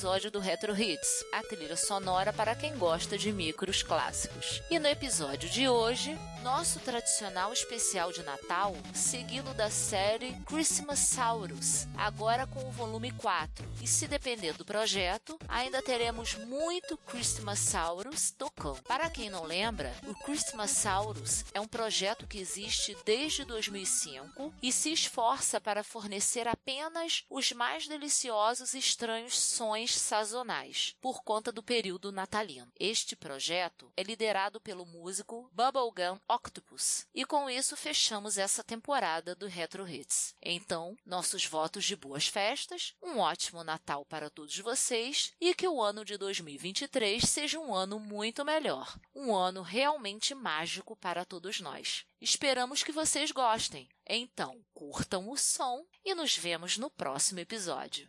episódio do Retro Hits, a trilha sonora para quem gosta de micros clássicos. E no episódio de hoje, nosso tradicional especial de Natal, seguido da série Christmas Saurus, agora com o volume 4. E se depender do projeto, ainda teremos muito Christmas Saurus tocando. Para quem não lembra, o Christmas Saurus é um projeto que existe desde 2005 e se esforça para fornecer apenas os mais deliciosos e estranhos sons sazonais, por conta do período natalino. Este projeto é liderado pelo músico Bubblegum Octopus. E com isso fechamos essa temporada do Retro Hits. Então, nossos votos de boas festas, um ótimo Natal para todos vocês e que o ano de 2023 seja um ano muito melhor. Um ano realmente mágico para todos nós. Esperamos que vocês gostem. Então, curtam o som e nos vemos no próximo episódio.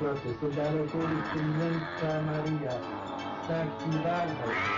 brotes, soldado por María, santidad.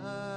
Con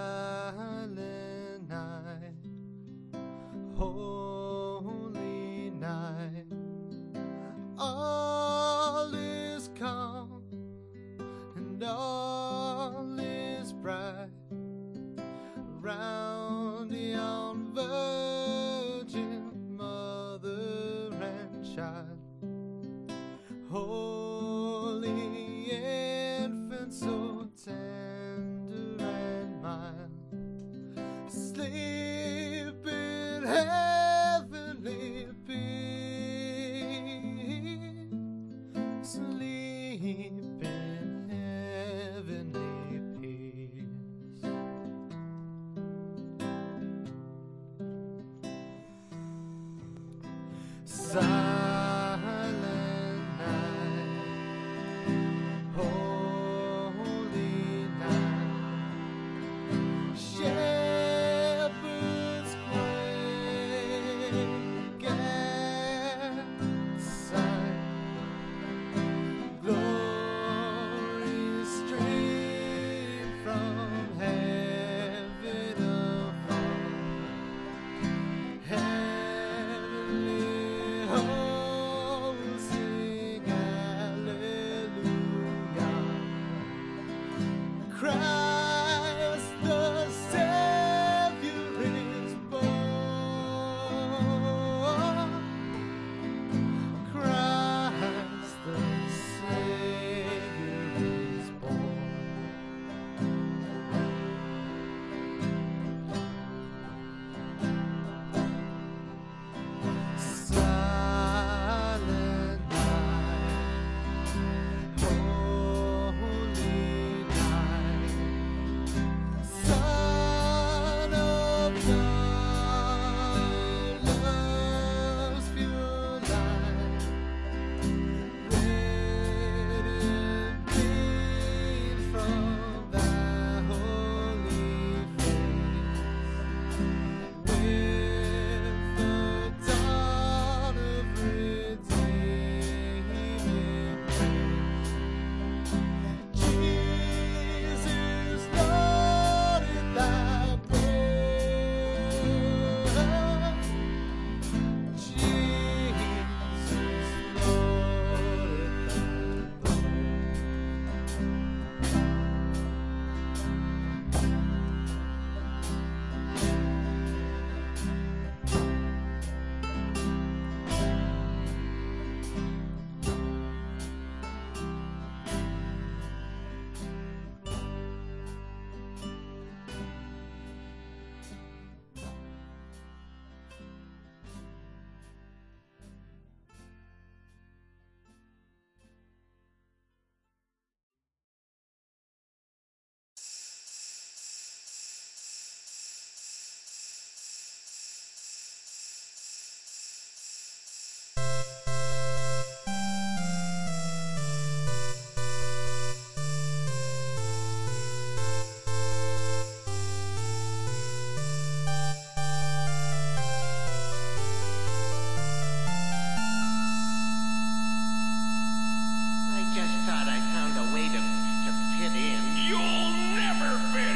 in. You'll never fit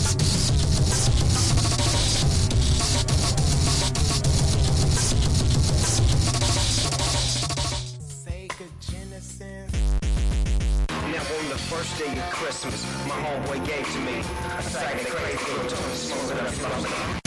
On the first day of Christmas, my homeboy gave to me a sack of crazy toy smoking up.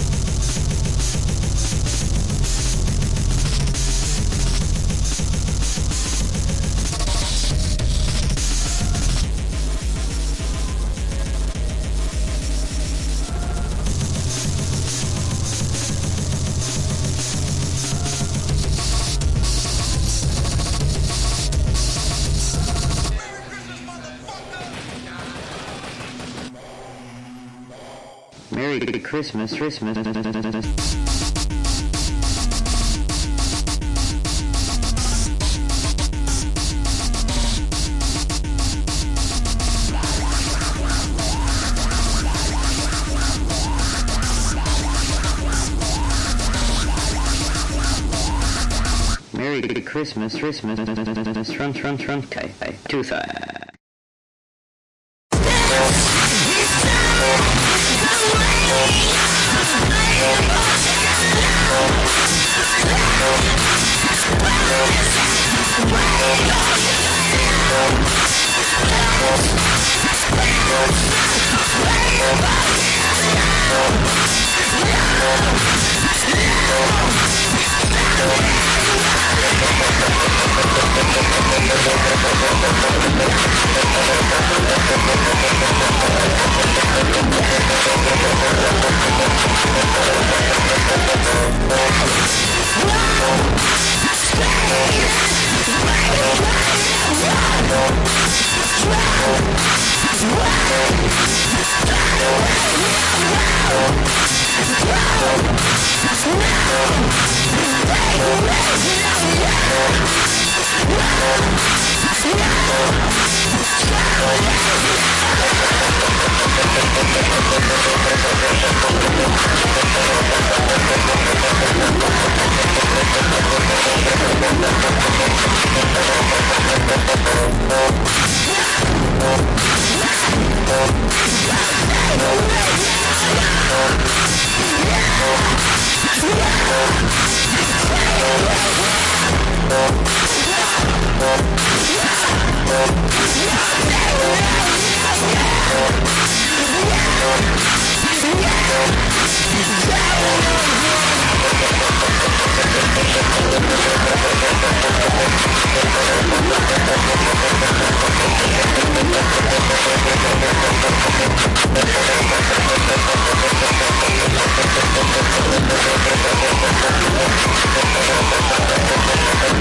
Christmas, Christmas. Merry Christmas, Christmas. Trump, Trump, Trump. Okay, okay. Tooth.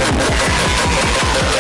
Thank you.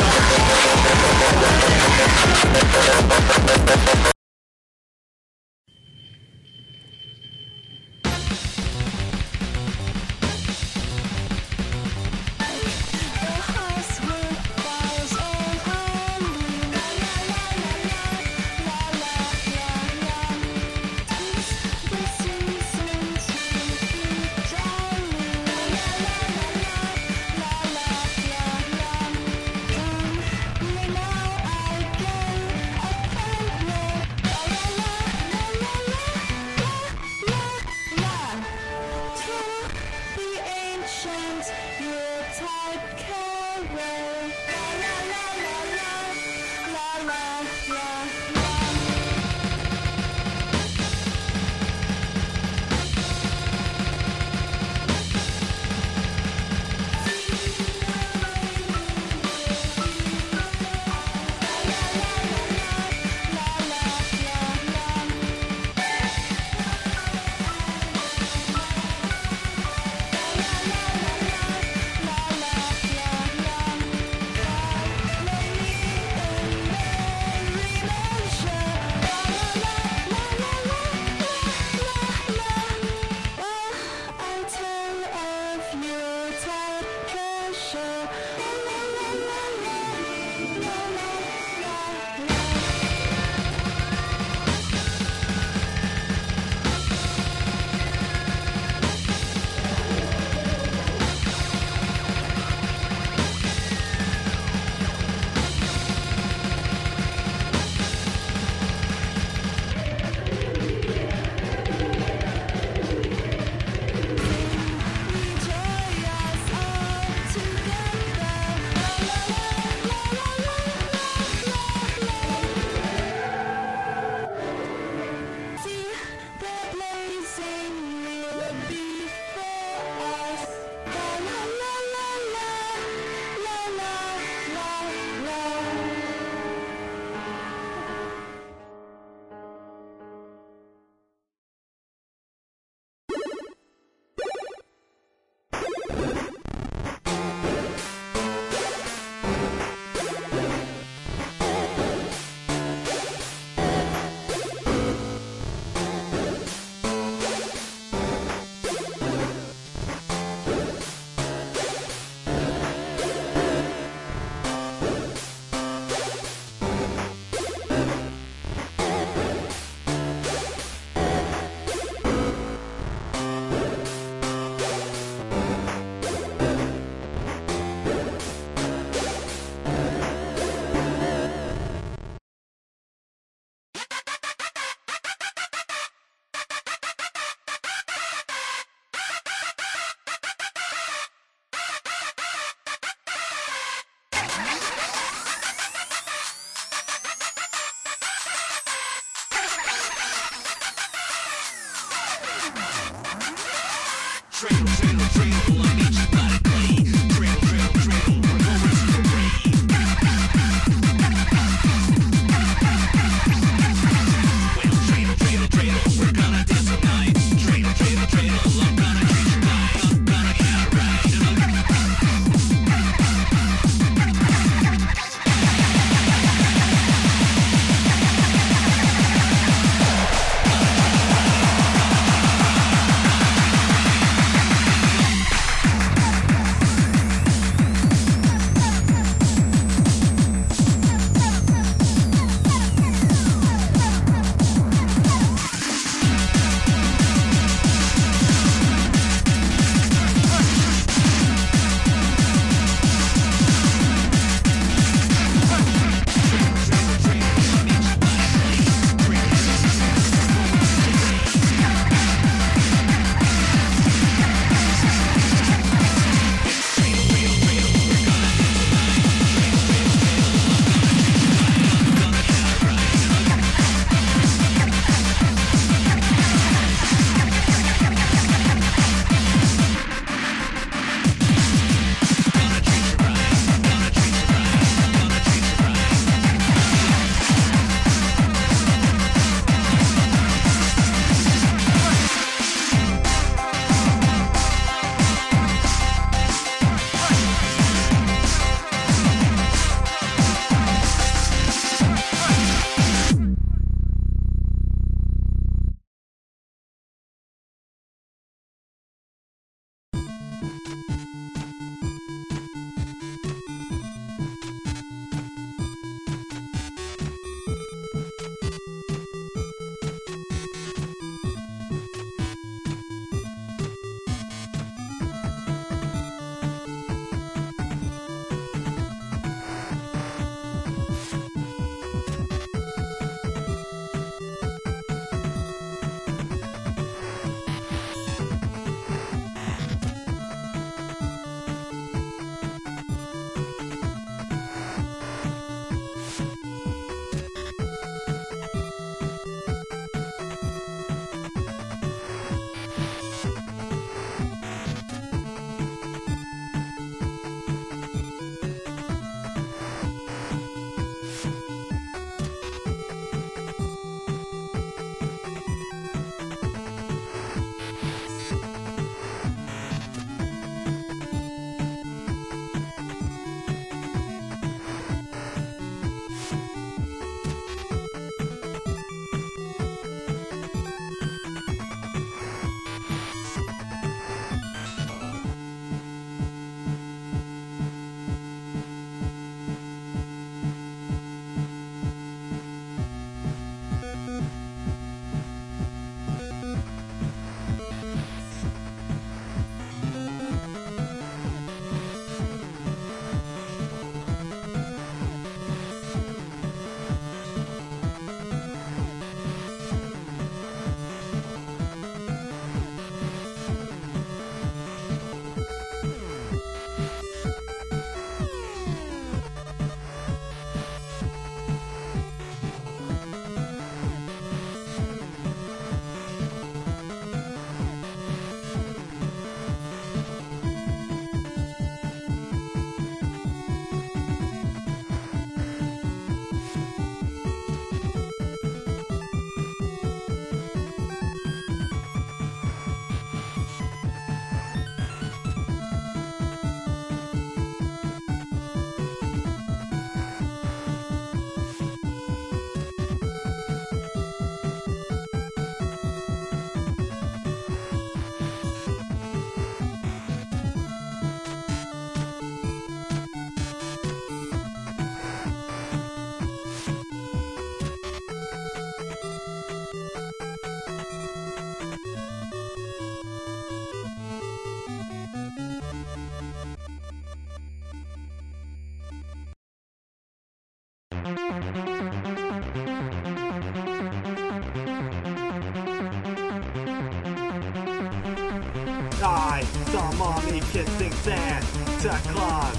I saw mommy kissing Santa Claus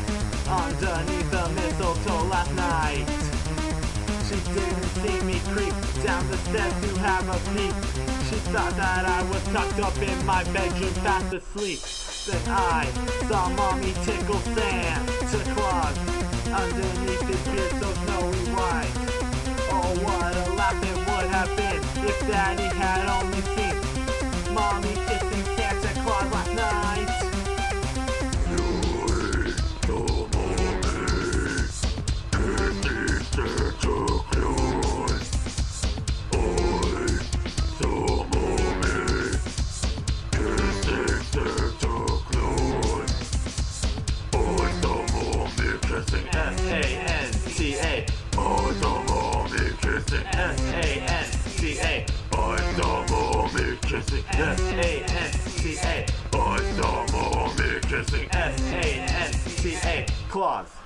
underneath the mistletoe last night. She didn't see me creep down the stairs to have a peek. She thought that I was tucked up in my bedroom fast asleep. Then I saw mommy tickle Santa Claus underneath his beard so snowy white. Oh, what a laugh it would have been if daddy mommy kissing. S-A-N-T-A. Oh, the mommy kissing. S-A-N-T-A. Oh, the mommy kissing. S-A-N-T-A. Claus.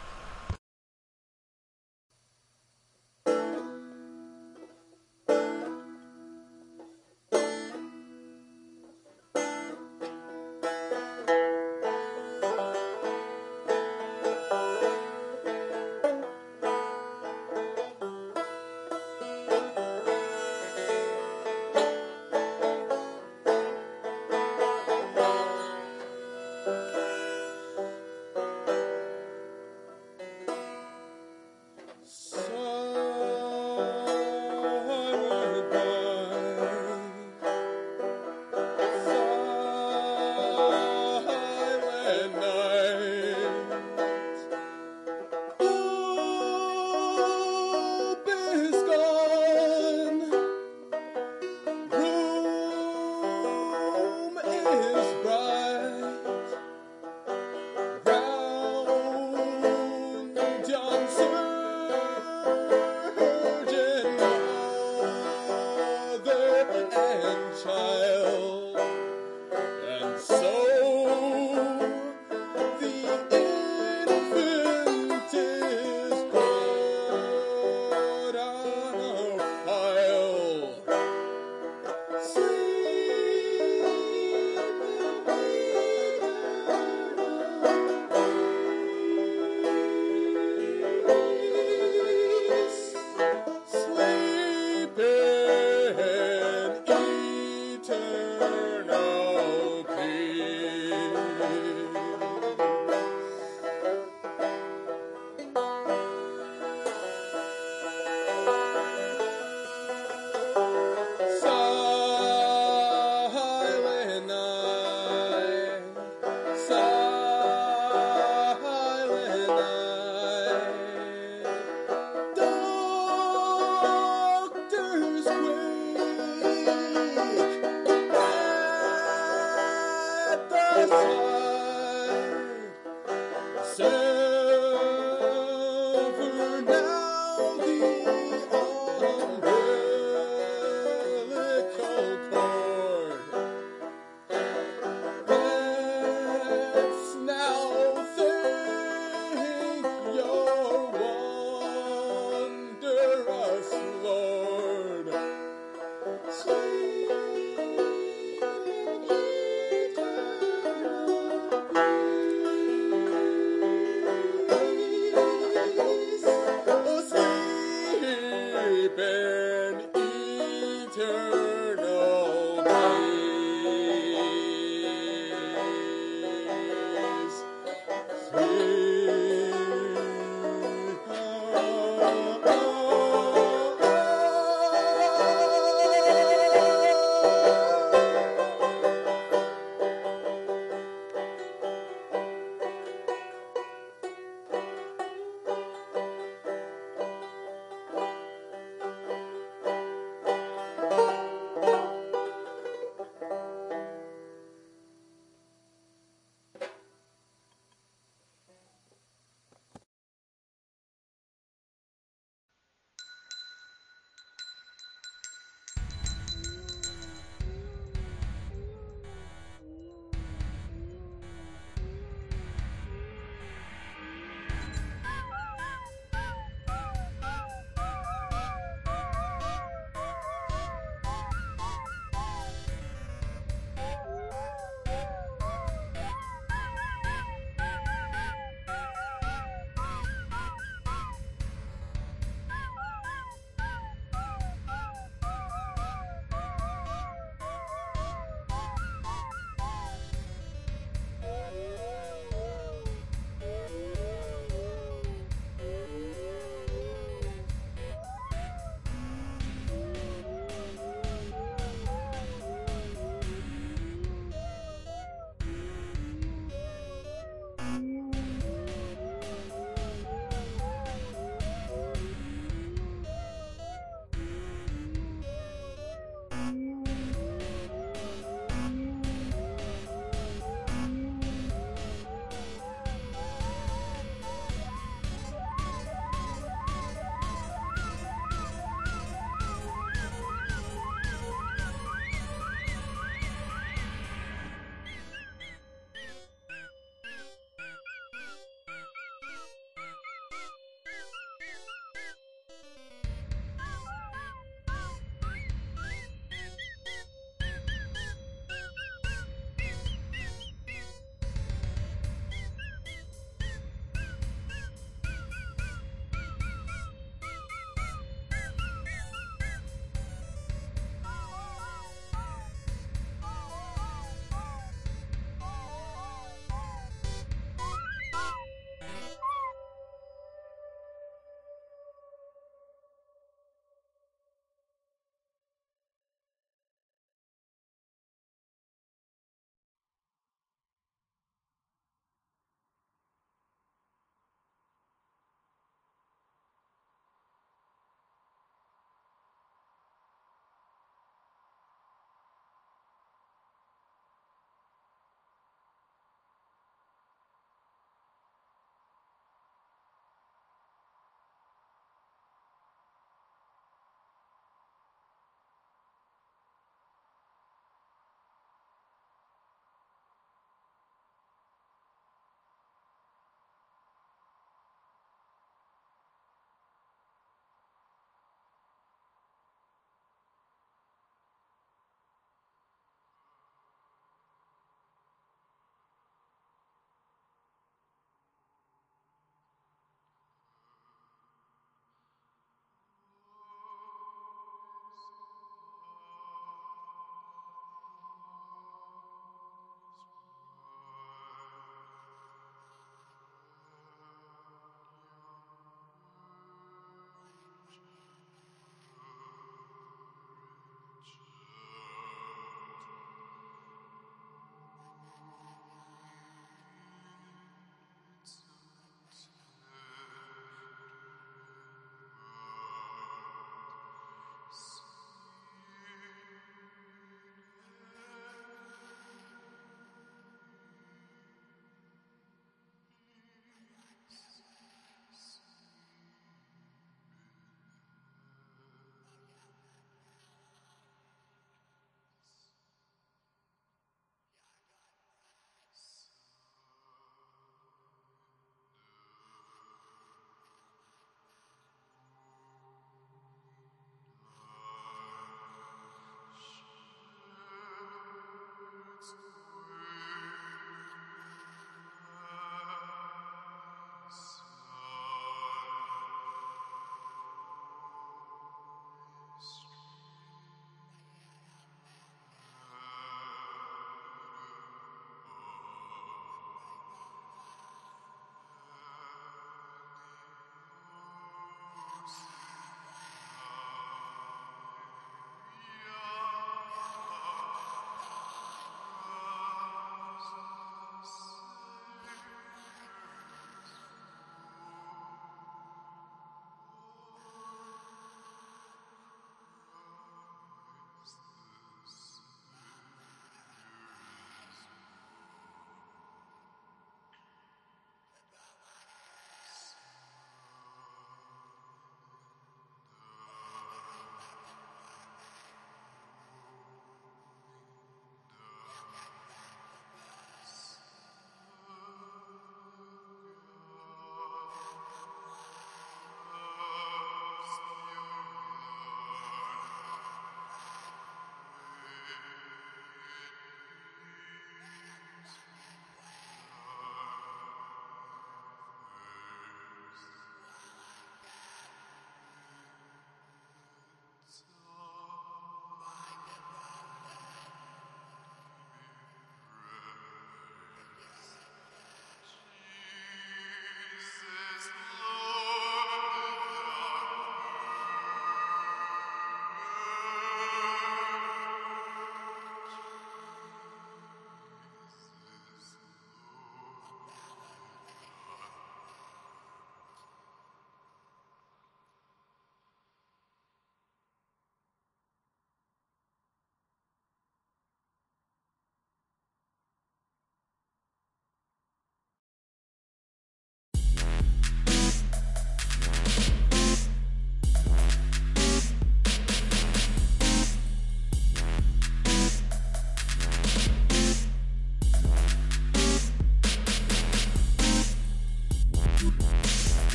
Podcast.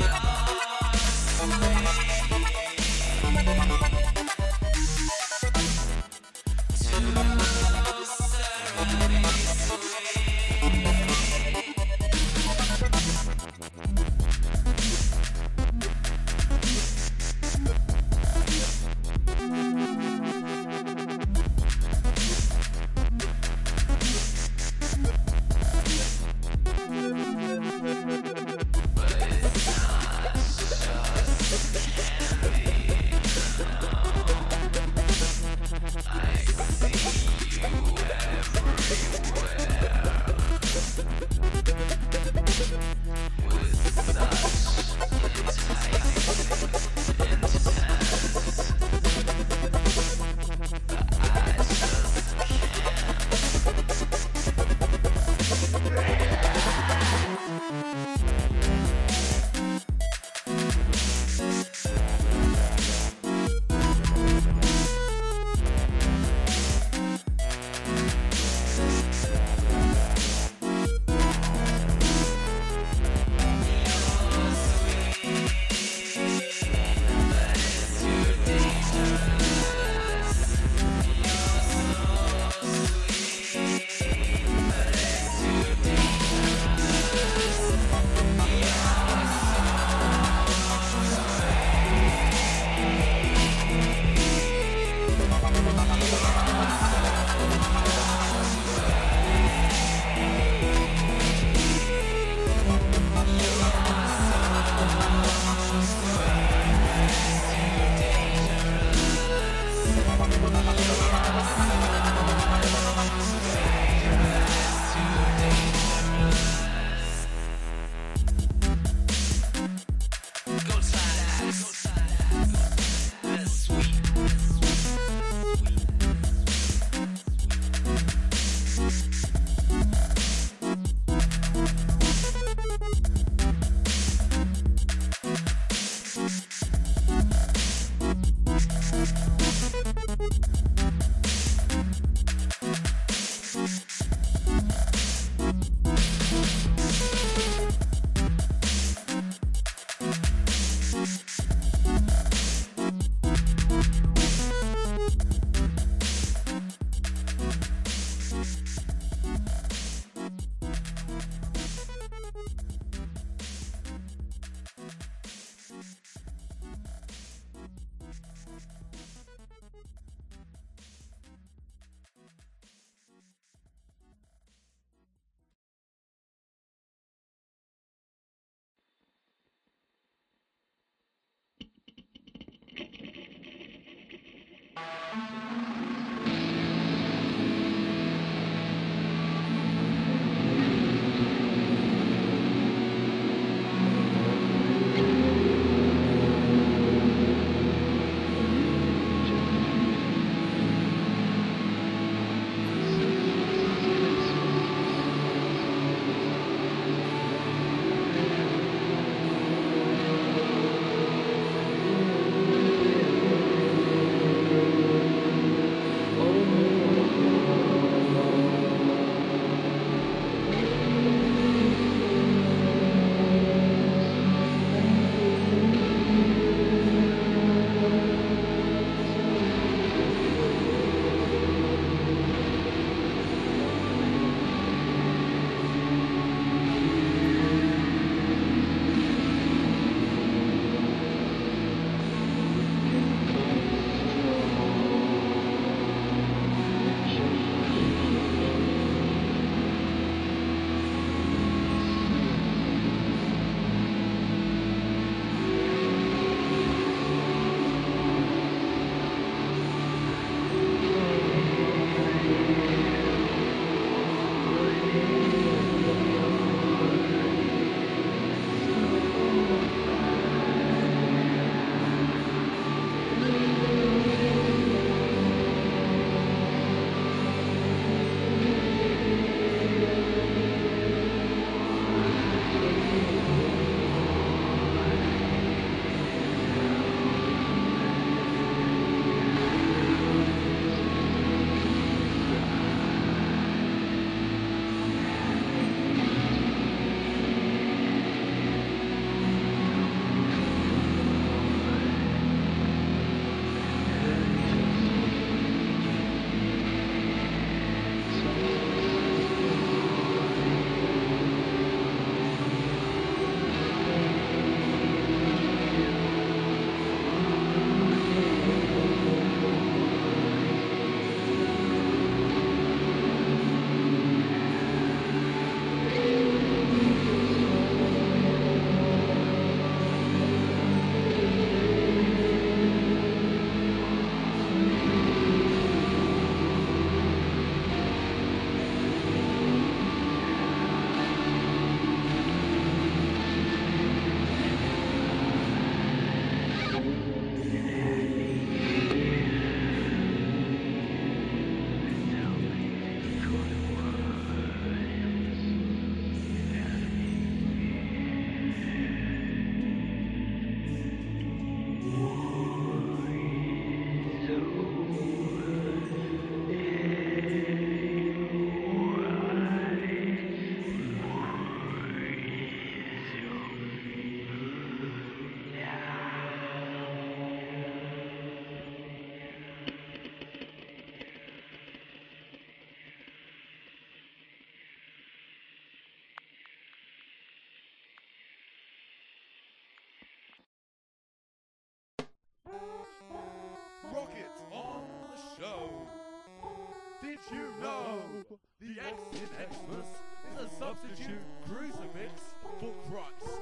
Yeah. On the show. Did you know the X in Xmas is a substitute crucifix for Christ?